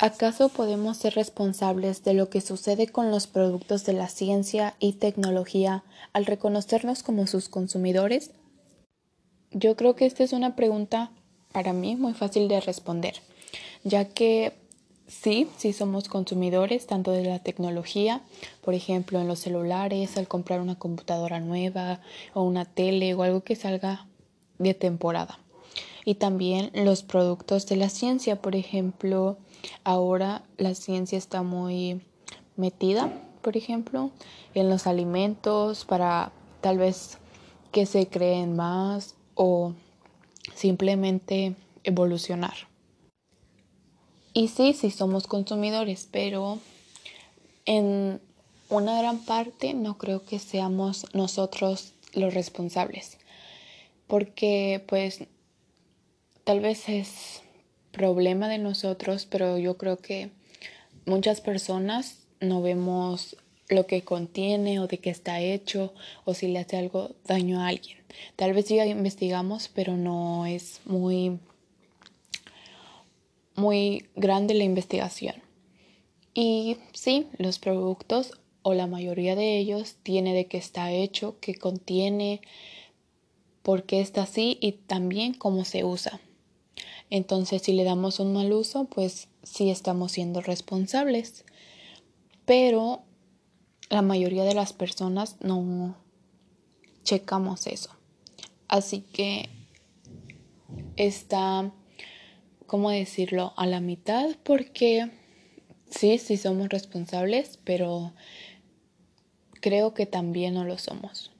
¿Acaso podemos ser responsables de lo que sucede con los productos de la ciencia y tecnología al reconocernos como sus consumidores? Yo creo que esta es una pregunta para mí muy fácil de responder, ya que sí, sí somos consumidores tanto de la tecnología, por ejemplo en los celulares, al comprar una computadora nueva o una tele o algo que salga de temporada. Y también los productos de la ciencia, por ejemplo, Ahora la ciencia está muy metida, por ejemplo, en los alimentos para tal vez que se creen más o simplemente evolucionar. Y sí, sí somos consumidores, pero en una gran parte no creo que seamos nosotros los responsables, porque pues tal vez es problema de nosotros, pero yo creo que muchas personas no vemos lo que contiene o de qué está hecho o si le hace algo daño a alguien. Tal vez ya investigamos, pero no es muy muy grande la investigación. Y sí, los productos o la mayoría de ellos tiene de qué está hecho, qué contiene, por qué está así y también cómo se usa. Entonces, si le damos un mal uso, pues sí estamos siendo responsables. Pero la mayoría de las personas no checamos eso. Así que está, ¿cómo decirlo?, a la mitad porque sí, sí somos responsables, pero creo que también no lo somos.